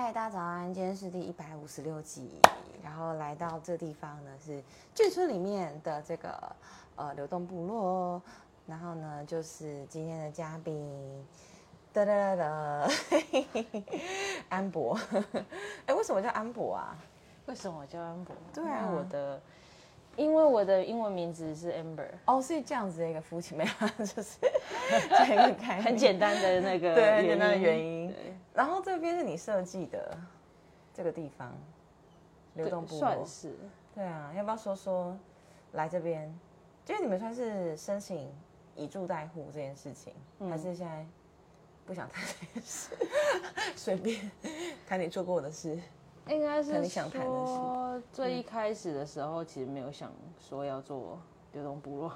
嗨，大家早安！今天是第一百五十六集，然后来到这地方呢是眷村里面的这个呃流动部落，然后呢就是今天的嘉宾，哒哒哒哒，安博。哎，为什么叫安博啊？为什么我叫安博？对啊我的，因为我的英文名字是 Amber，哦，是这样子的一个夫妻，没有，就是这个概念。很简单的那个对很简单的原因。然后这边是你设计的这个地方，流动部落。算是。对啊，要不要说说来这边？因为你们算是申请以住代户这件事情，嗯。还是现在不想谈这件事，随便谈你做过的事？应该是你想谈的是说最一开始的时候，其实没有想说要做流动部落，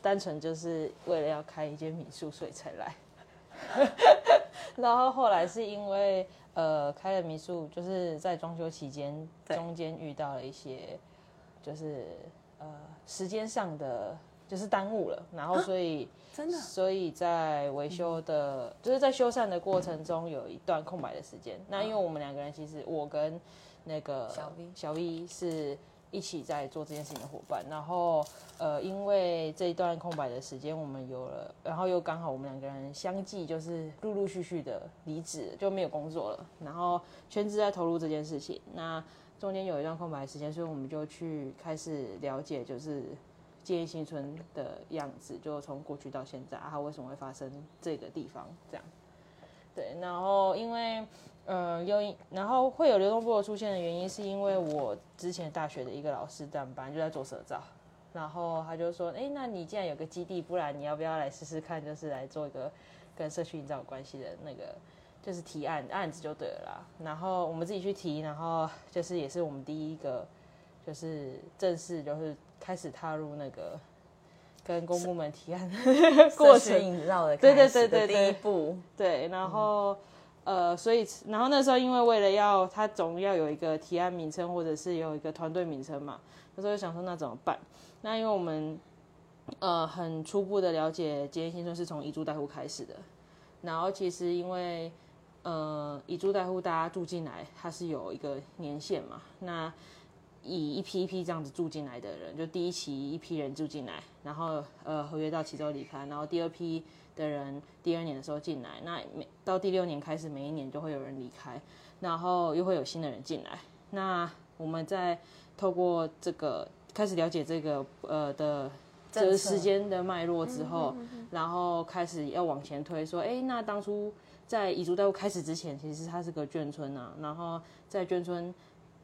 单纯就是为了要开一间民宿，所以才来。然后后来是因为呃开了民宿，就是在装修期间中间遇到了一些就是呃时间上的就是耽误了，然后所以。真的所以在维修的，就是在修缮的过程中有一段空白的时间。那因为我们两个人，其实我跟那个小 V 小 V 是一起在做这件事情的伙伴。然后呃，因为这一段空白的时间，我们有了，然后又刚好我们两个人相继就是陆陆续续的离职，就没有工作了，然后全职在投入这件事情。那中间有一段空白的时间，所以我们就去开始了解，就是建议新村的样子，就从过去到现在，啊它为什么会发生这个地方这样？对，然后因为呃有，然后会有流动部落出现的原因，是因为我之前大学的一个老师，但班就在做社造，然后他就说，哎，那你既然有个基地，不然你要不要来试试看，就是来做一个跟社区营造有关系的那个。就是提案案子就对了啦，然后我们自己去提，然后就是也是我们第一个，就是正式就是开始踏入那个跟公部门提案的 过程，营造的对对对对对。第一步，对，然后、呃，所以然后那时候因为为了要他总要有一个提案名称或者是有一个团队名称嘛，那时候就想说那怎么办？那因为我们呃很初步的了解结业新村是从遗住代户开始的，然后其实因为呃以租代户大家住进来，它是有一个年限嘛，那以一批一批这样子住进来的人，就第一期一批人住进来，然后呃合约到期之后离开，然后第二批的人第二年的时候进来，那每到第六年开始，每一年就会有人离开，然后又会有新的人进来。那我们在透过这个开始了解这个呃的这个时间的脉络之后，然后开始要往前推，说，哎，那当初在彝族代户开始之前，其实它是个眷村啊，然后在眷村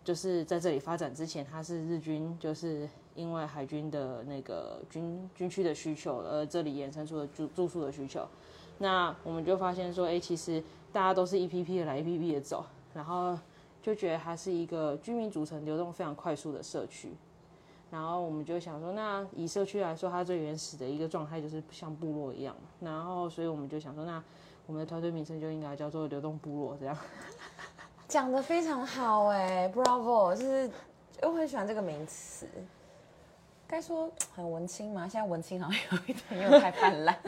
就是在这里发展之前，它是日军就是因为海军的那个军军区的需求，而这里衍生出了住住宿的需求。那我们就发现说，哎、其实大家都是一批批的来，一批批的走，然后就觉得它是一个居民组成流动非常快速的社区。然后我们就想说，那以社区来说，它最原始的一个状态就是像部落一样。然后，所以我们就想说，那我们的团队名称就应该叫做流动部落，这样。讲的非常好哎，Bravo，就是我很喜欢这个名词。该说很文青吗？现在文青好像有一点又太泛滥，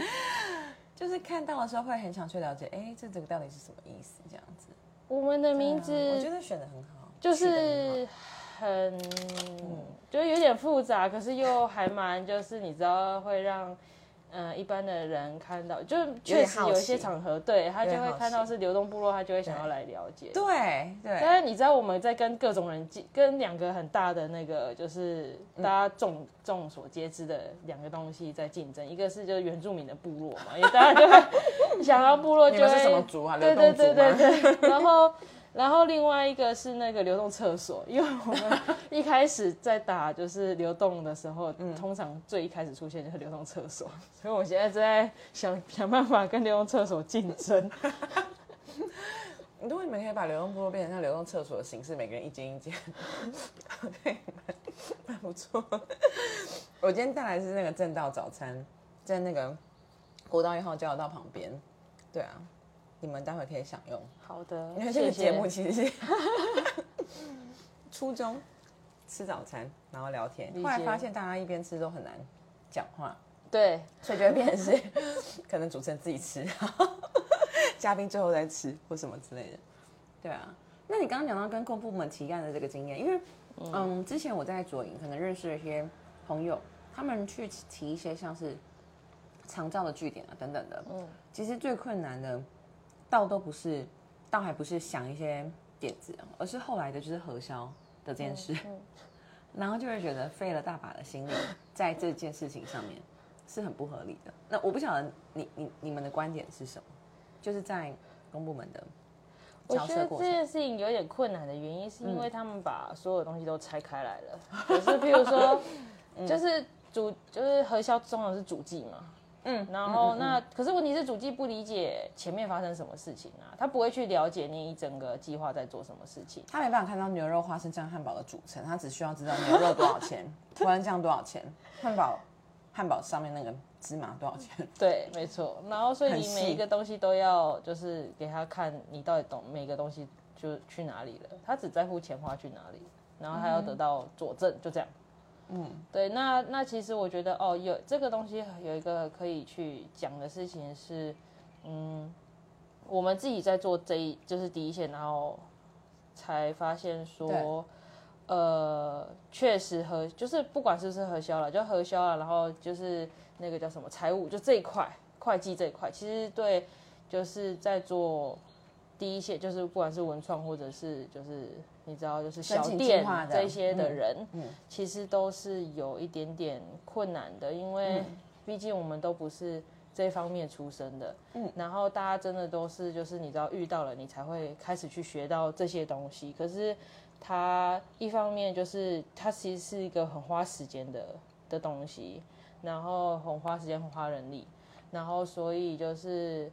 就是看到的时候会很想去了解，哎，这这个到底是什么意思？这样子，我们的名字、嗯我觉得选的很好，就是很，就有点复杂，可是又还蛮，就是你知道会让。嗯，一般的人看到，就确实有一些场合，对他就会看到是流动部落，他就会想要来了解。对对，但是你知道我们在跟各种人接，跟两个很大的那个，就是大家众众所皆知的两个东西在竞争，一个是就是原住民的部落嘛，因为大家就会 想到部落就会什么族啊？对对对对吗？对，然后然后另外一个是那个流动厕所，因为我们一开始在打就是流动的时候，通常最一开始出现就是流动厕所，所以我现在正在想想办法跟流动厕所竞争。如 果你们可以把流动部落变成像流动厕所的形式，每个人一间一间，对，蛮蛮不错。我今天带来的是那个正道早餐，在那个国道一号交流道旁边。对啊，你们待会可以享用，好的，因为这个节目其实是 初中吃早餐，然后聊天。后来发现大家一边吃都很难讲话，对。所以就会变成是 可能主持人自己吃，嘉宾最后再吃或什么之类的。对啊。那你刚刚讲到跟公部门提案的这个经验，因为嗯，之前我在左营可能认识了一些朋友，他们去提一些像是长照的据点啊等等的，嗯，其实最困难的，倒都不是，倒还不是想一些点子，而是后来的就是核销的这件事，然后就会觉得费了大把的心力在这件事情上面是很不合理的。那我不晓得你你你们的观点是什么？就是在公部门的。我觉得这件事情有点困难的原因，是因为他们把所有东西都拆开来了。可是，譬如说，就是主就是核销重要是主计嘛，嗯，然后那可是问题是主机不理解前面发生什么事情啊，他不会去了解你一整个计划在做什么事情。他没办法看到牛肉花生酱汉堡的组成，他只需要知道牛肉多少钱，花生酱多少钱，汉堡汉堡上面那个。芝麻多少钱？对，没错。然后，所以你每一个东西都要，就是给他看你到底懂每个东西就去哪里了。他只在乎钱花去哪里，然后他要得到佐证，就这样。嗯，对。那那其实我觉得，哦，有这个东西有一个可以去讲的事情是，嗯，我们自己在做这一就是第一线，然后才发现说，呃，确实核就是不管是不是核销了，就核销了，然后就是。那个叫什么财务？就这一块会计这一块，其实对，就是在做第一线，就是不管是文创或者是就是你知道，就是小店这些的人，嗯，其实都是有一点点困难的，因为毕竟我们都不是这方面出身的，嗯，然后大家真的都是就是你知道遇到了，你才会开始去学到这些东西。可是它一方面就是它其实是一个很花时间的的东西。然后很花时间，很花人力，然后所以就是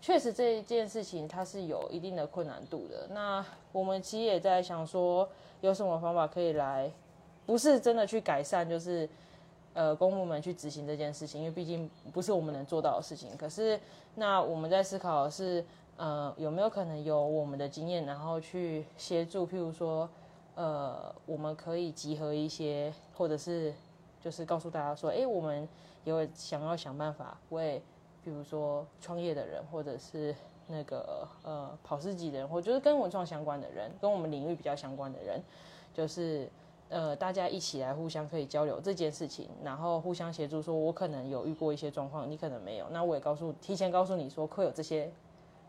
确实这一件事情它是有一定的困难度的。那我们其实也在想说，有什么方法可以来，不是真的去改善，就是呃公部门去执行这件事情，因为毕竟不是我们能做到的事情。可是那我们在思考的是，呃有没有可能有我们的经验，然后去协助，譬如说呃我们可以集合一些，或者是。就是告诉大家说，哎，我们有想要想办法为，比如说创业的人，或者是那个呃跑市集的人，或就是跟文创相关的人，跟我们领域比较相关的人，就是呃大家一起来互相可以交流这件事情，然后互相协助。说我可能有遇过一些状况，你可能没有，那我也告诉提前告诉你说会有这些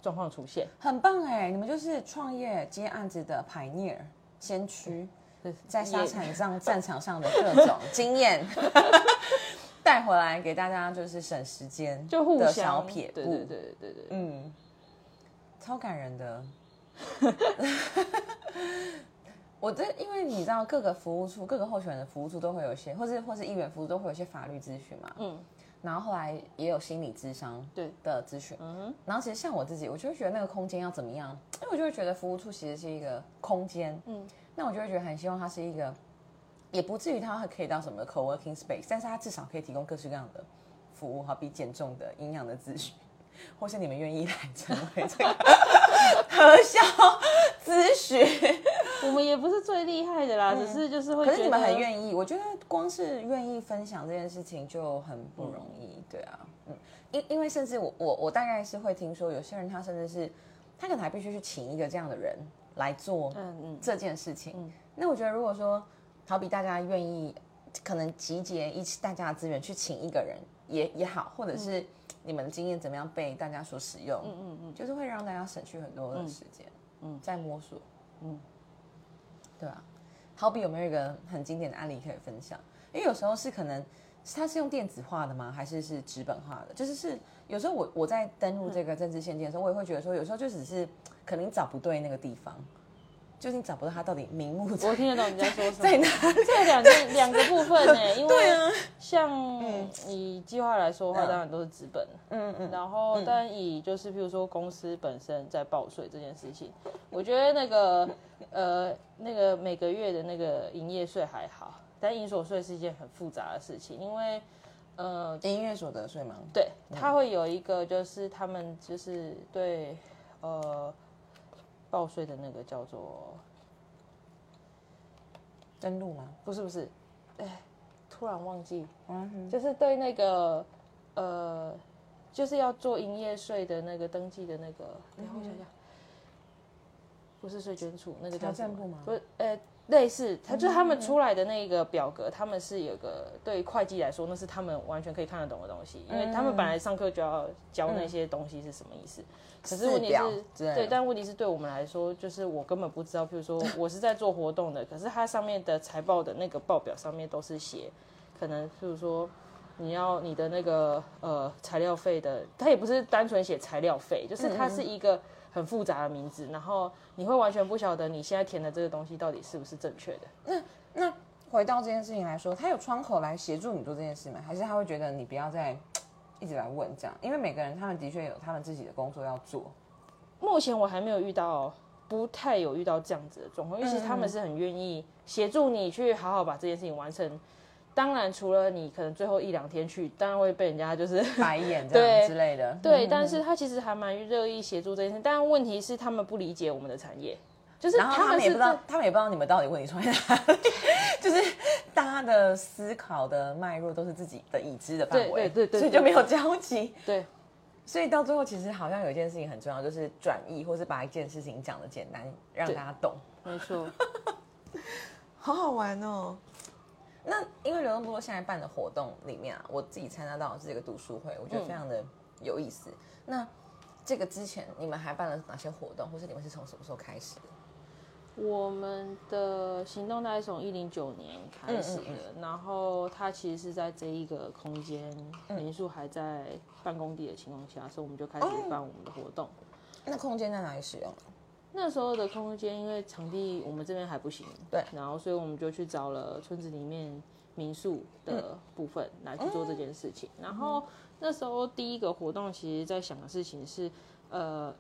状况出现，很棒哎，你们就是创业接案子的 pioneer 先驱。在沙场上、战场上的各种经验 带回来给大家，就是省时间，就互相小撇步，对对对对对，嗯，超感人的。我这因为你知道，各个服务处、各个候选人的服务处都会有一些，或是或是议员服务都会有一些法律咨询嘛，嗯，然后后来也有心理咨商对。的咨询，嗯，然后其实像我自己，我就会觉得那个空间要怎么样，因为我就会觉得服务处其实是一个空间，嗯。那我就会觉得很希望它是一个，也不至于它可以到什么 co-working space，但是它至少可以提供各式各样的服务，好比减重的、营养的咨询，或是你们愿意来成为这个核销咨询，我们也不是最厉害的啦，只是就是会。可是你们很愿意，我觉得光是愿意分享这件事情就很不容易，对啊，嗯，因因为甚至我我我大概是会听说有些人他甚至是他可能还必须去请一个这样的人。来做这件事情，那我觉得如果说，好比大家愿意，可能集结一起大家的资源去请一个人也也好，或者是你们的经验怎么样被大家所使用，嗯嗯嗯，就是会让大家省去很多的时间，嗯，在摸索，嗯，对啊？好比有没有一个很经典的案例可以分享？因为有时候是可能它是用电子化的吗？还是是纸本化的？就是是有时候我我在登录这个政治献件的时候，我也会觉得说，有时候就只是。可能找不对那个地方，就你找不到他到底名目。我听得懂你在说什么。在哪？这两个两个部分呢？因为像以计划来说的话，当然都是资本。嗯嗯。然后，但以就是譬如说公司本身在报税这件事情，我觉得那个呃那个每个月的那个营业税还好，但营所税是一件很复杂的事情，因为呃营业所得税嘛，对，它会有一个就是他们就是对呃。报税的那个叫做登录吗？不是不是，哎，突然忘记，就是对那个呃，就是要做营业税的那个登记的那个，等我想想，不是税捐处，那个叫什么？不是，呃，类似，他就是他们出来的那个表格，他们是有个对会计来说，那是他们完全可以看得懂的东西，因为他们本来上课就要教那些东西是什么意思。可是问题是，对，但问题是对我们来说，就是我根本不知道，譬如说我是在做活动的，可是它上面的财报的那个报表上面都是写，可能譬如说你要你的那个呃材料费的，它也不是单纯写材料费，就是它是一个很复杂的名字，然后你会完全不晓得你现在填的这个东西到底是不是正确的。那那回到这件事情来说，他有窗口来协助你做这件事吗？还是他会觉得你不要再一直来问这样？因为每个人他们的确有他们自己的工作要做。目前我还没有遇到，不太有遇到这样子的状况，因为其实他们是很愿意协助你去好好把这件事情完成。当然，除了你可能最后一两天去，当然会被人家就是 白眼这样 之类的。对，嗯但是他其实还蛮乐意协助这件事。但问题是，他们不理解我们的产业，就是然后他们是们也不知道，他们也不知道你们到底问题出在哪里，就是大家的思考的脉络都是自己的已知的范围，对对对对所以就没有交集。对所以到最后，其实好像有一件事情很重要，就是转译，或是把一件事情讲的简单，让大家懂。没错。好好玩哦。那因为流动部落现在办的活动里面啊，我自己参加到的是这个读书会，我觉得非常的有意思。那这个之前你们还办了哪些活动，或是你们是从什么时候开始的？我们的行动大概从一零九年开始的，嗯然后它其实是在这一个空间民宿还在办公地的情况下，所以我们就开始办我们的活动。那空间在哪里使用？那时候的空间，因为场地我们这边还不行，对然后所以我们就去找了村子里面民宿的部分来去做这件事情。然后那时候第一个活动，其实在想的事情是，呃，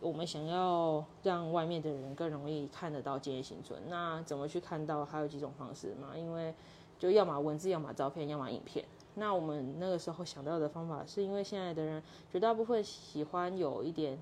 我们想要让外面的人更容易看得到建业新村。那怎么去看到？还有几种方式嘛，因为就要么文字，要么照片，要么影片。那我们那个时候想到的方法，是因为现在的人绝大部分喜欢有一点。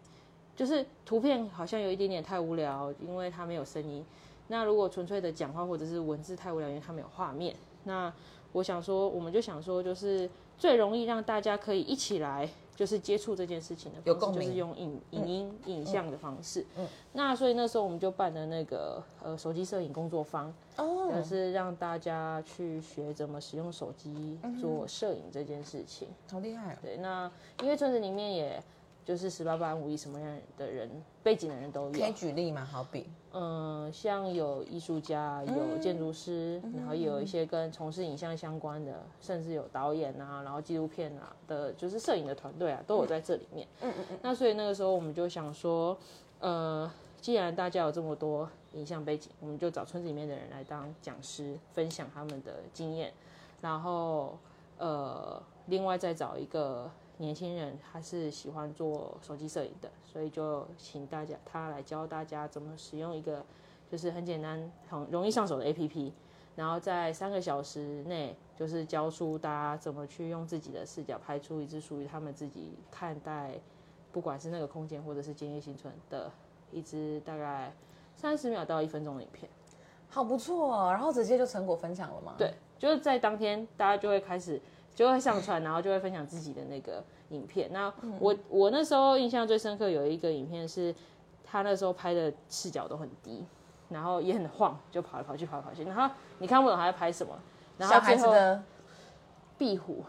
就是图片好像有一点点太无聊，因为它没有声音。那如果纯粹的讲话或者是文字太无聊，因为它没有画面。那我想说，我们就想说，就是最容易让大家可以一起来，就是接触这件事情的就是用影影音、影像的方式。嗯。那所以那时候我们就办了那个呃手机摄影工作坊，哦就是让大家去学怎么使用手机做摄影这件事情。好厉害哦！对，那因为村子里面也就是十八般武艺，什么样的人背景的人都可以有。举例吗？好比嗯，像有艺术家，有建筑师，然后也有一些跟从事影像相关的，甚至有导演啊，然后纪录片啊的，就是摄影的团队啊，都有在这里面。嗯嗯嗯。那所以那个时候我们就想说，呃，既然大家有这么多影像背景，我们就找村子里面的人来当讲师，分享他们的经验，然后呃，另外再找一个年轻人，他是喜欢做手机摄影的，所以就请大家他来教大家怎么使用一个就是很简单、很容易上手的 APP，然后在三个小时内，就是教出大家怎么去用自己的视角拍出一支属于他们自己看待，不管是那个空间或者是建业新村的一支大概三十秒到一分钟的影片。好不错哦，然后直接就成果分享了吗？对，就是在当天，大家就会开始就会上传，然后就会分享自己的那个影片。那我我那时候印象最深刻有一个影片是，他那时候拍的视角都很低，然后也很晃，就跑来跑去跑来跑去，然后你看不懂他在拍什么，然后小孩最后子的壁虎，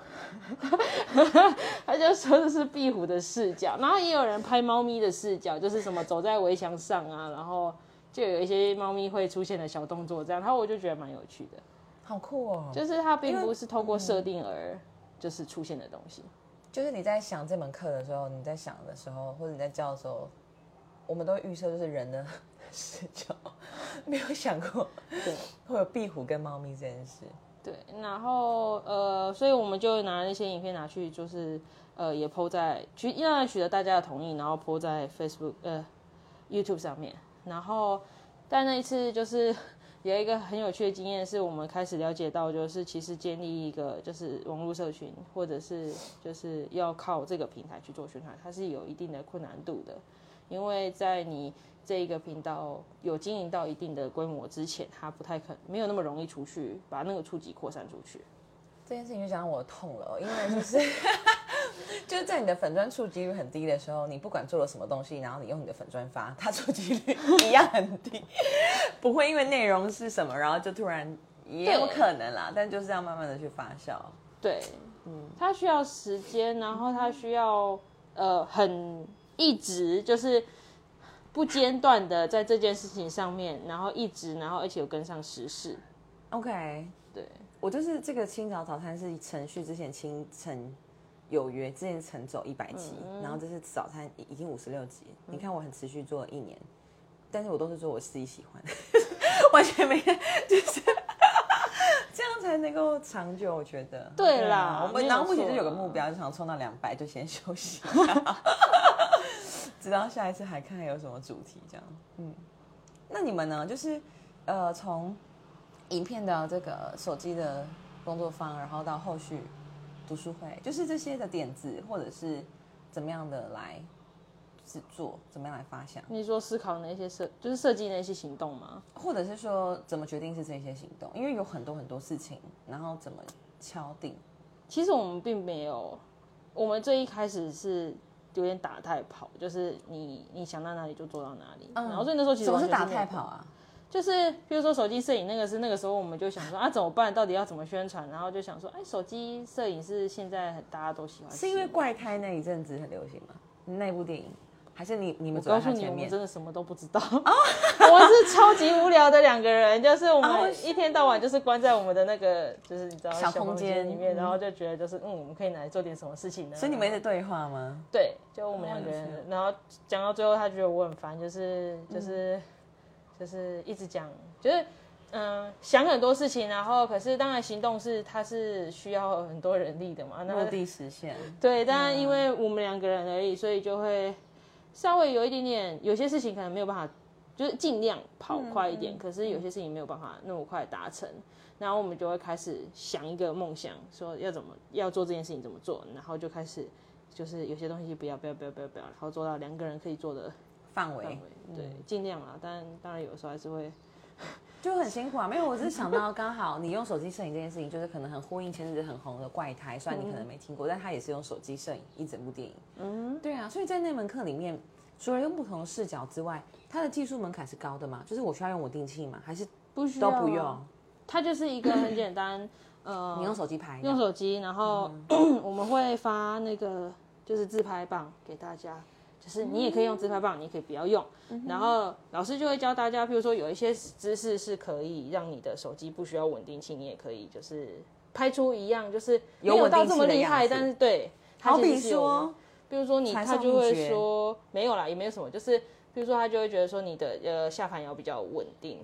他就说的是壁虎的视角，然后也有人拍猫咪的视角，就是什么走在围墙上啊，然后就有一些猫咪会出现的小动作这样，然后我就觉得蛮有趣的。好酷哦！就是它并不是透过设定而就是出现的东西。就是你在想这门课的时候，你在想的时候，或者你在教的时候，我们都会预设就是人的 视角，没有想过对 会有壁虎跟猫咪这件事。对，然后呃，所以我们就拿那些影片拿去，就是呃也 PO 在取，当然取得大家的同意，然后 PO 在 Facebook 呃 YouTube 上面。然后但那一次就是有一个很有趣的经验，是我们开始了解到，就是其实建立一个就是网络社群，或者是就是要靠这个平台去做宣传，它是有一定的困难度的，因为在你这一个频道有经营到一定的规模之前，它不太可没有那么容易出去把那个触及扩散出去。这件事情就讲到我痛了哦，因为就是 就是在你的粉砖触及率很低的时候，你不管做了什么东西，然后你用你的粉砖发，它触及率一样很低，不会因为内容是什么，然后就突然也有可能啦，但就是要慢慢的去发酵。对，嗯，它需要时间，然后它需要呃很一直就是不间断的在这件事情上面，然后一直，然后而且有跟上时事。OK，对，我就是这个清早早餐是程序之前清晨有约，之前晨走一百集，然后这是早餐已已经五十六集。你看我很持续做了一年，但是我都是做我自己喜欢，完全没就是 这样才能够长久。我觉得对啦啊我们然后目前就有个目标，就想冲到两百就先休息，直到下一次还看有什么主题这样。嗯，那你们呢？就是呃从影片的这个手机的工作方，然后到后续读书会，就是这些的点子，或者是怎么样的来制作，怎么样来发想，你说思考那些设，就是设计那些行动吗？或者是说怎么决定是这些行动，因为有很多很多事情，然后怎么敲定。其实我们并没有，我们最一开始是有点打太跑，就是你你想到哪里就做到哪里。然后所以那时候其实什么是打太跑啊？就是比如说手机摄影那个是那个时候我们就想说啊怎么办，到底要怎么宣传？然后就想说，哎，手机摄影是现在大家都喜欢，是因为怪胎那一阵子很流行吗？那部电影，还是你你们走在他前面我们真？的什么都不知道。我是超级无聊的两个人，就是我哦们一天到晚就是关在我们的那个，就是你知道小空空间里面，嗯然后就觉得就是嗯，我们可以拿来做点什么事情呢？所以你们一直对话吗？对，就我们两个人，然后讲到最后，他觉得我很烦，就是就是、就是一直讲，就是嗯想很多事情，然后可是当然行动是它是需要很多人力的嘛，那落地实现。对，但因为我们两个人而已，所以就会稍微有一点点，有些事情可能没有办法，就是尽量跑快一点，可是有些事情没有办法那么快达成。然后我们就会开始想一个梦想，说要怎么要做这件事情怎么做，然后就开始就是有些东西不要不要不要不要不要，然后做到两个人可以做的范围，对，尽量啦。但当然有时候还是会，就很辛苦啊。没有，我只是想到刚好你用手机摄影这件事情，就是可能很呼应前阵子很红的怪胎，虽然你可能没听过，但他也是用手机摄影一整部电影。嗯，对啊，所以在那门课里面，除了用不同的视角之外，它的技术门槛是高的吗？就是我需要用稳定器吗？还是不需要都不用？它就是一个很简单，呃，你用手机拍？用手机，然后、我们会发那个就是自拍棒给大家，就是你也可以用自拍棒，你也可以不要用。然后老师就会教大家，譬如说有一些姿势是可以让你的手机不需要稳定器，你也可以就是拍出一样，就是没有到这么厉害，但是对，它好比说，比如说你，他就会说没有啦，也没有什么，就是比如说他就会觉得说你的呃下盘要比较稳定，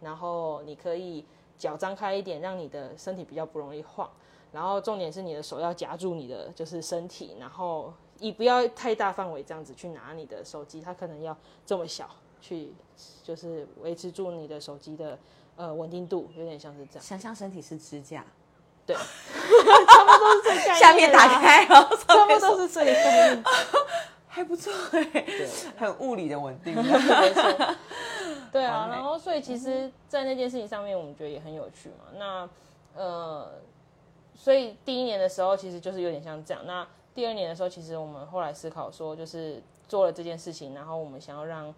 然后你可以脚张开一点，让你的身体比较不容易晃，然后重点是你的手要夹住你的就是身体，然后你不要太大范围这样子去拿你的手机，它可能要这么小去就是维持住你的手机的呃稳定度，有点像是这样，想象身体是支架，对，差不多都是这个概念 下面打，开，然后差上面不多都是这个概念，还不错哎，对。很物理的稳定。对啊，然后所以其实，在那件事情上面，我们觉得也很有趣嘛。那呃，所以第一年的时候，其实就是有点像这样。那第二年的时候，其实我们后来思考说，就是做了这件事情，然后我们想要让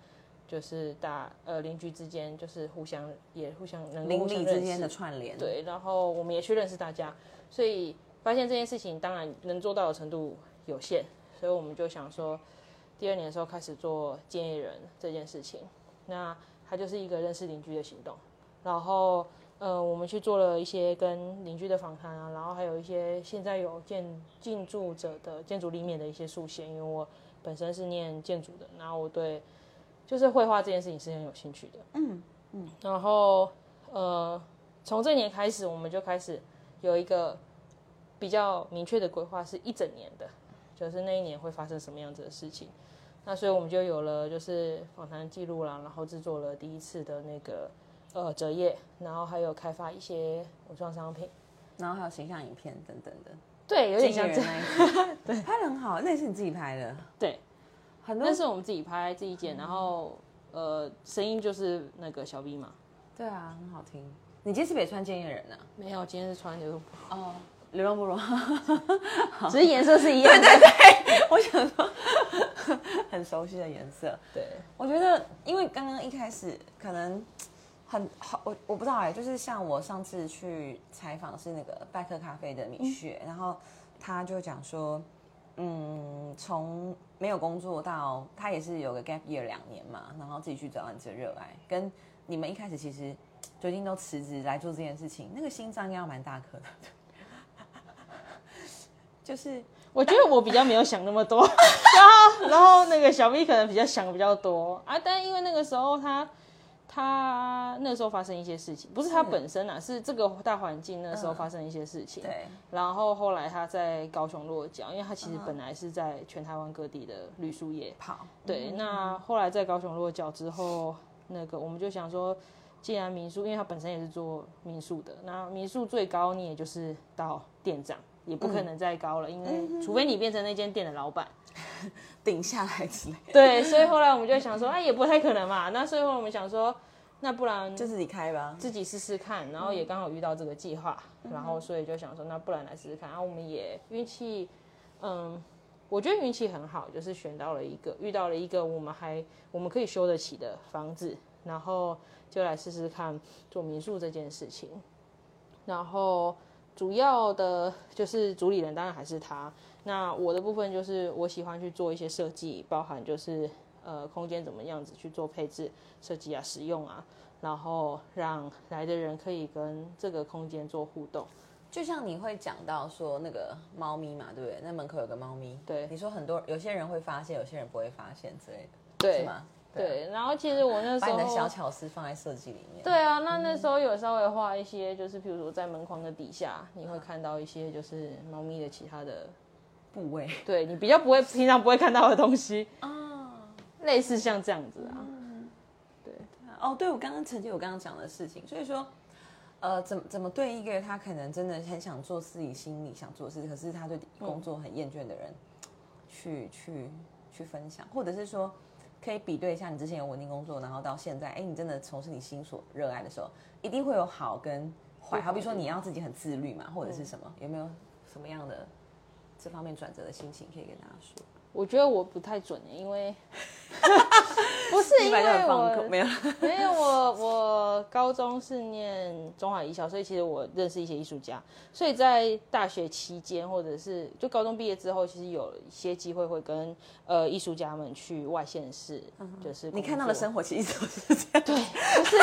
就是大呃邻居之间就是互相也互相能够邻里之间的串联，对，然后我们也去认识大家，所以发现这件事情当然能做到的程度有限，所以我们就想说，第二年的时候开始做建议人这件事情，那它就是一个认识邻居的行动，然后呃，我们去做了一些跟邻居的访谈啊，然后还有一些现在有建进驻者的建筑立面的一些竖线，因为我本身是念建筑的，然后我对就是绘画这件事情是很有兴趣的，嗯嗯，然后呃，从这年开始，我们就开始有一个比较明确的规划，是一整年的，就是那一年会发生什么样子的事情。那所以我们就有了就是访谈记录啦，然后制作了第一次的那个呃折页，然后还有开发一些服装商品。然后还有形象影片等等的，对，有点像这样。对，拍的很好，那也是你自己拍的，对，很多那是我们自己拍自己剪，然后呃声音就是那个小 B 嘛。对啊，很好听。你今天是北川建业人啊？没有，今天是穿流动哦，流浪部落，只是颜色是一样的。我想说很熟悉的颜色。对，我觉得，因为刚刚一开始可能很好，我我不知道哎、就是像我上次去采访是那个拜克咖啡的米雪，然后他就讲说，嗯，从没有工作到他也是有个 gap year 两年嘛，然后自己去找到你这热爱，跟你们一开始其实决定都辞职来做这件事情，那个心脏应该要蛮大颗的，就是我觉得我比较没有想那么多，然后然后那个小 V 可能比较想比较多啊，但因为那个时候他他那时候发生一些事情，不是他本身啊，是这个大环境那时候发生一些事情。对，然后后来他在高雄落脚，因为他其实本来是在全台湾各地的旅宿业。跑，对，那后来在高雄落脚之后，那个我们就想说，既然民宿，因为他本身也是做民宿的，那民宿最高你也就是到店长，也不可能再高了，因为除非你变成那间店的老板。顶下来之类，对，所以后来我们就想说，哎，也不太可能嘛。那所以后来我们想说，那不然就自己开吧。自己试试看，然后也刚好遇到这个计划，然后所以就想说，那不然来试试看。然后我们也运气，嗯，我觉得运气很好，就是选到了一个，遇到了一个我们还我们可以修得起的房子，然后就来试试看做民宿这件事情。然后主要的就是主理人，当然还是他。那我的部分就是我喜欢去做一些设计，包含就是呃空间怎么样子去做配置设计啊、使用啊，然后让来的人可以跟这个空间做互动。就像你会讲到说那个猫咪嘛，对不对？那门口有个猫咪，对你说很多有些人会发现，有些人不会发现之类的，对是吗？对，然后其实我那时候把你的小巧思放在设计里面。对啊，那那时候有稍微画一些，就是比如说在门框的底下，你会看到一些就是猫咪的其他的，部位对你比较不会平常不会看到的东西，啊，类似像这样子啊。对。哦，对，我刚刚曾经我刚刚讲的事情，所以说，呃，怎么怎么对一个他可能真的很想做自己心里想做的事，可是他对工作很厌倦的人，去去去分享，或者是说，可以比对一下你之前有稳定工作，然后到现在，哎，你真的从事你心所热爱的时候，一定会有好跟坏。好比说你要自己很自律嘛，或者是什么，有没有什么样的这方面转折的心情可以跟大家说？我觉得我不太准，因为 不是因为我没有。没有我我高中是念中华艺校，所以其实我认识一些艺术家，所以在大学期间或者是就高中毕业之后，其实有一些机会会跟呃艺术家们去外县市，就是你看到的生活其实都是这样。对，就是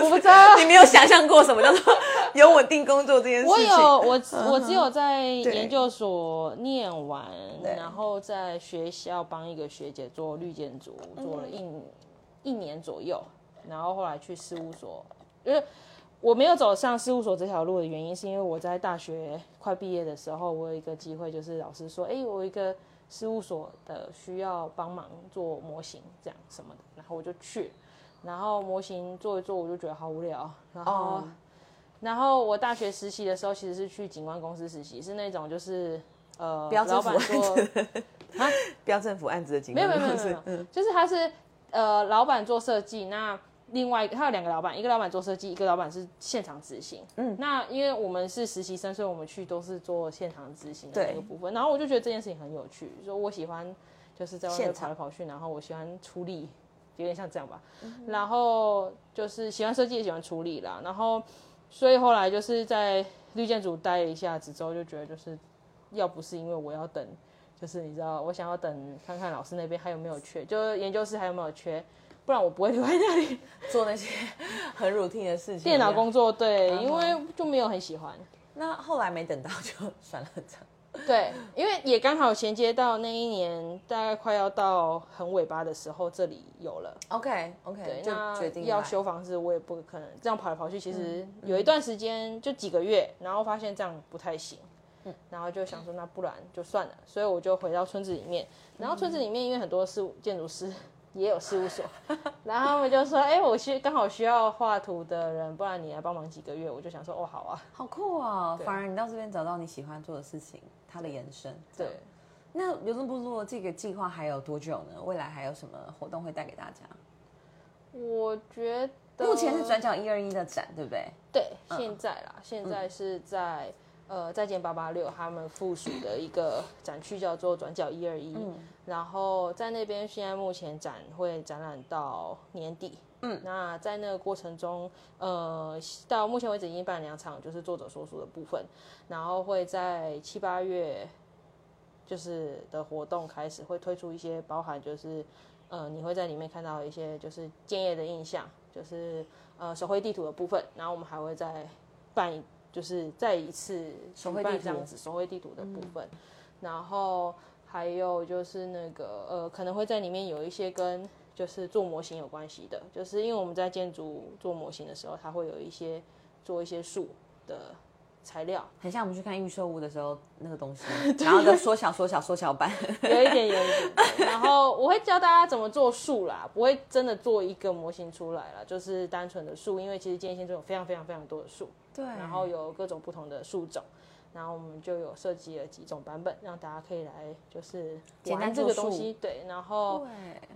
我不知道。你没有想象过什么叫做 有稳定工作这件事情。我有我只我只有在研究所念完，然后在学校帮一个学姐做绿建筑，做了一一年左右，然后后来去事务所，因为我没有走上事务所这条路的原因，是因为我在大学快毕业的时候，我有一个机会，就是老师说，哎，我有一个事务所的需要帮忙做模型这样什么的，然后我就去，然后模型做一做，我就觉得好无聊，然后。哦然后我大学实习的时候，其实是去景观公司实习，是那种就是呃，标政府老板做 标政府案子的警没有没有官没有没有公司没有，就是他是呃，老板做设计，那另外他有两个老板，一个老板做设计，一个老板是现场执行。嗯，那因为我们是实习生，所以我们去都是做现场执行的那个部分。然后我就觉得这件事情很有趣，说我喜欢就是在外面跑来跑去，然后我喜欢出力，有点像这样吧。嗯然后就是喜欢设计，也喜欢处理啦。然后所以后来就是在绿建组待了一下子之后，就觉得就是要不是因为我要等，就是你知道，我想要等看看老师那边还有没有缺，就是研究室还有没有缺，不然我不会留在那里 做那些很 routine 的事情。电脑工作。对，因为就没有很喜欢。那后来没等到就算了，这样。对，因为也刚好衔接到那一年，大概快要到很尾巴的时候，这里有了。OK OK，对，就那决定要修房子，我也不可能这样跑来跑去。其嗯实有一段时间，就几个月，然后发现这样不太行，然后就想说，那不然就算了。所以我就回到村子里面，然后村子里面因为很多事务建筑师也有事务所，然后他们就说，哎、我需刚好需要画图的人，不然你来帮忙几个月。我就想说，哦，好啊，好酷哦！反而你到这边找到你喜欢做的事情，它的延伸。对。那流动部落这个计划还有多久呢？未来还有什么活动会带给大家？我觉得目前是转角一二一的展，对不对？对，现在啦，现在是在呃再见八八六他们附属的一个展区叫做转角一二一，然后在那边现在目前展会展览到年底。嗯，那在那个过程中，呃，到目前为止已经办两场，就是作者说书的部分，然后会在七八月，就是的活动开始会推出一些包含就是，呃，你会在里面看到一些就是建业的印象，就是呃手绘地图的部分，然后我们还会再办，就是再一次手绘地这样子手绘地图的部分，然后还有就是那个呃可能会在里面有一些跟。就是做模型有关系的，就是因为我们在建筑做模型的时候，它会有一些做一些树的材料，很像我们去看预售屋的时候那个东西，然后的缩小、缩小、缩小版，有一点，有一点。然后我会教大家怎么做树啦，不会真的做一个模型出来啦，就是单纯的树，因为其实建线中有非常非常非常多的树，对，然后有各种不同的树种。然后我们就有设计了几种版本，让大家可以来就是玩这个东西。对，然后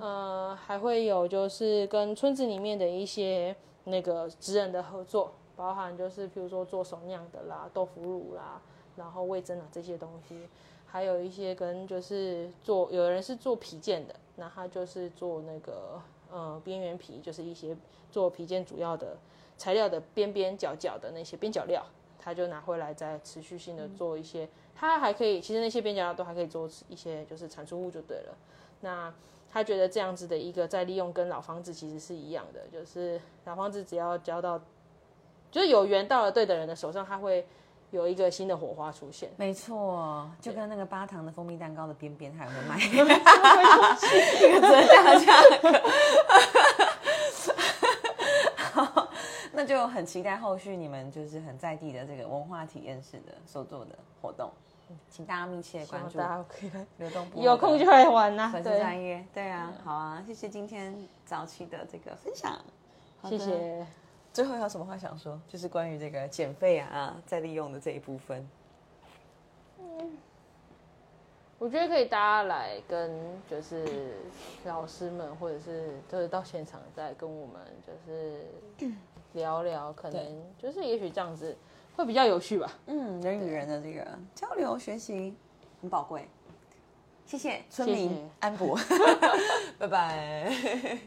呃还会有就是跟村子里面的一些那个职人的合作，包含就是比如说做手酿的啦、豆腐乳啦，然后味增啊这些东西，还有一些跟就是做有人是做皮件的，那他就是做那个呃边缘皮，就是一些做皮件主要的材料的边边角角的那些边角料。他就拿回来再持续性的做一些，他还可以，其实那些边角料都还可以做一些，就是产出物就对了。那他觉得这样子的一个再利用跟老房子其实是一样的，就是老房子只要交到，就是有缘到了对的人的手上，他会有一个新的火花出现。没错，就跟那个八糖的蜂蜜蛋糕的边边，他也会卖，一个折价价格。那就很期待后续你们就是很在地的这个文化体验式的所做的活动，请大家密切关注。大家可以流动有空就来玩呐。粉丝专业，对啊，好啊，谢谢今天早期的这个分享，谢谢。最后有什么话想说？就是关于这个减费啊，再利用的这一部分。嗯，我觉得可以大家来跟就是老师们，或者是就是到现场再跟我们就是。聊聊，可能就是也许这样子会比较有趣吧。嗯，人与人的这个交流学习很宝贵。谢谢村民安博，拜拜。